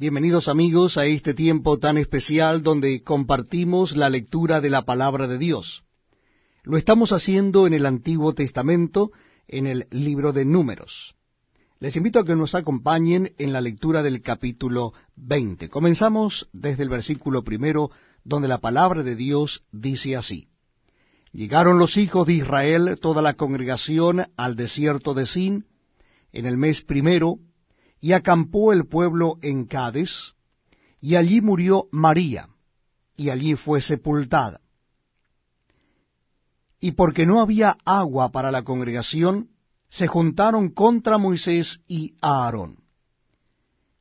Bienvenidos amigos a este tiempo tan especial donde compartimos la lectura de la palabra de Dios. Lo estamos haciendo en el Antiguo Testamento, en el libro de Números. Les invito a que nos acompañen en la lectura del capítulo 20. Comenzamos desde el versículo primero, donde la palabra de Dios dice así. Llegaron los hijos de Israel, toda la congregación, al desierto de Sin, en el mes primero, y acampó el pueblo en Cades, y allí murió María, y allí fue sepultada. Y porque no había agua para la congregación, se juntaron contra Moisés y Aarón.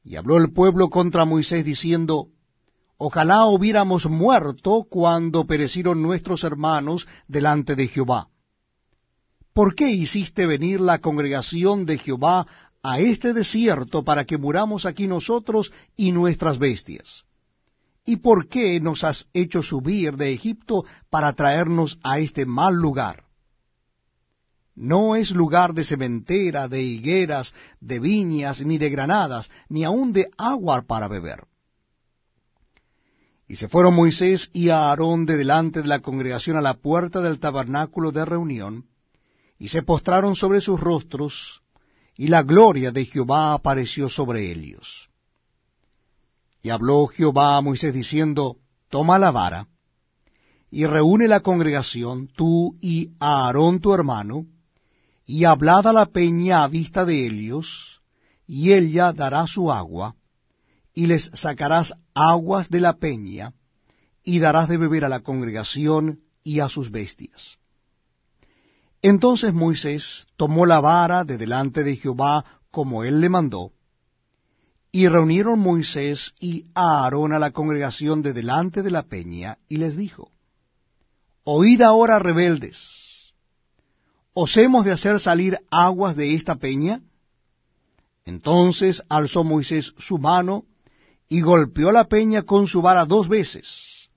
Y habló el pueblo contra Moisés diciendo, Ojalá hubiéramos muerto cuando perecieron nuestros hermanos delante de Jehová. ¿Por qué hiciste venir la congregación de Jehová a este desierto para que muramos aquí nosotros y nuestras bestias? ¿Y por qué nos has hecho subir de Egipto para traernos a este mal lugar? No es lugar de cementera, de higueras, de viñas, ni de granadas, ni aun de agua para beber. Y se fueron Moisés y Aarón de delante de la congregación a la puerta del tabernáculo de reunión, y se postraron sobre sus rostros, y la gloria de Jehová apareció sobre ellos. Y habló Jehová a Moisés diciendo, Toma la vara, y reúne la congregación, tú y Aarón tu hermano, y hablad a la peña a vista de ellos, y ella dará su agua, y les sacarás aguas de la peña, y darás de beber a la congregación y a sus bestias. Entonces Moisés tomó la vara de delante de Jehová como él le mandó, y reunieron Moisés y Aarón a la congregación de delante de la peña, y les dijo, Oíd ahora, rebeldes, ¿os hemos de hacer salir aguas de esta peña? Entonces alzó Moisés su mano, y golpeó la peña con su vara dos veces,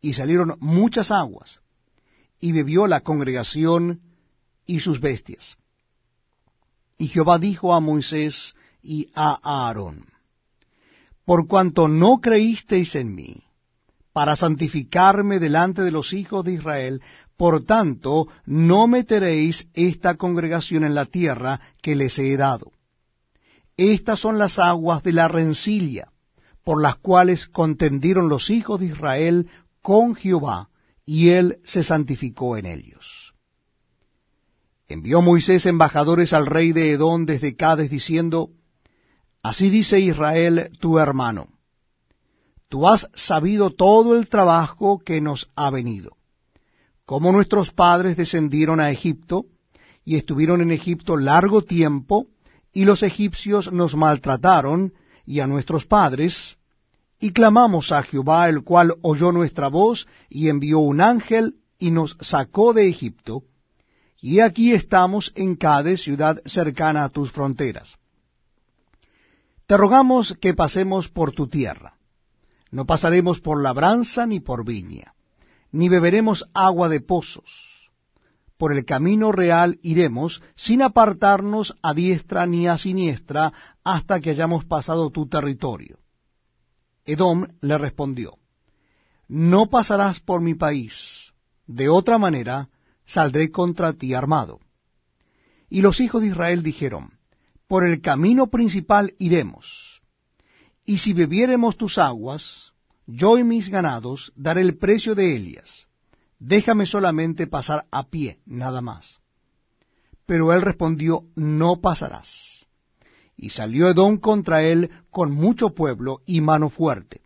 y salieron muchas aguas, y bebió la congregación y sus bestias. Y Jehová dijo a Moisés y a Aarón, Por cuanto no creísteis en mí, para santificarme delante de los hijos de Israel, por tanto no meteréis esta congregación en la tierra que les he dado. Estas son las aguas de la rencilla, por las cuales contendieron los hijos de Israel con Jehová, y él se santificó en ellos. Envió Moisés embajadores al rey de Edom desde Cades diciendo, Así dice Israel tu hermano, tú has sabido todo el trabajo que nos ha venido, como nuestros padres descendieron a Egipto, y estuvieron en Egipto largo tiempo, y los egipcios nos maltrataron, y a nuestros padres, y clamamos a Jehová, el cual oyó nuestra voz, y envió un ángel, y nos sacó de Egipto, y aquí estamos en Cades, ciudad cercana a tus fronteras. Te rogamos que pasemos por tu tierra. No pasaremos por labranza ni por viña, ni beberemos agua de pozos. Por el camino real iremos, sin apartarnos a diestra ni a siniestra, hasta que hayamos pasado tu territorio. Edom le respondió, No pasarás por mi país, de otra manera saldré contra ti armado. Y los hijos de Israel dijeron, Por el camino principal iremos, y si bebiéremos tus aguas, yo y mis ganados daré el precio de ellas. Déjame solamente pasar a pie, nada más. Pero él respondió, No pasarás. Y salió Edom contra él con mucho pueblo y mano fuerte.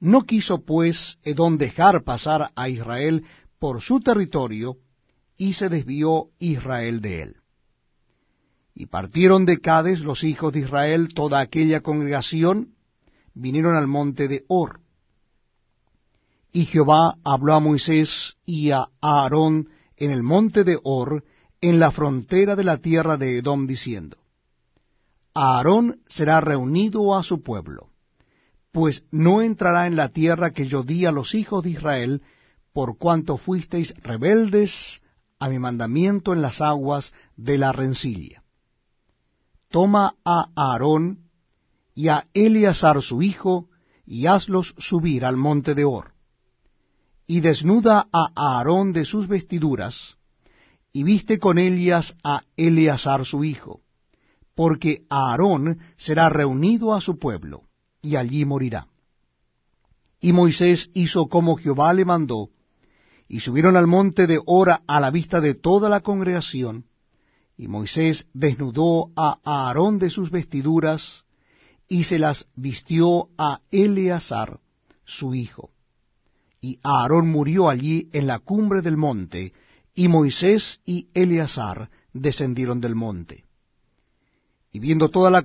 No quiso pues Edom dejar pasar a Israel por su territorio, y se desvió Israel de él. Y partieron de Cades los hijos de Israel, toda aquella congregación, vinieron al monte de Hor. Y Jehová habló a Moisés y a Aarón en el monte de Hor, en la frontera de la tierra de Edom, diciendo, Aarón será reunido a su pueblo, pues no entrará en la tierra que yo di a los hijos de Israel, por cuanto fuisteis rebeldes a mi mandamiento en las aguas de la rencilla. Toma a Aarón y a Eleazar su hijo, y hazlos subir al monte de Or. Y desnuda a Aarón de sus vestiduras, y viste con ellas a Eleazar su hijo, porque Aarón será reunido a su pueblo, y allí morirá. Y Moisés hizo como Jehová le mandó, y subieron al monte de Hora a la vista de toda la congregación, y Moisés desnudó a Aarón de sus vestiduras, y se las vistió a Eleazar, su hijo. Y Aarón murió allí en la cumbre del monte, y Moisés y Eleazar descendieron del monte. Y viendo toda la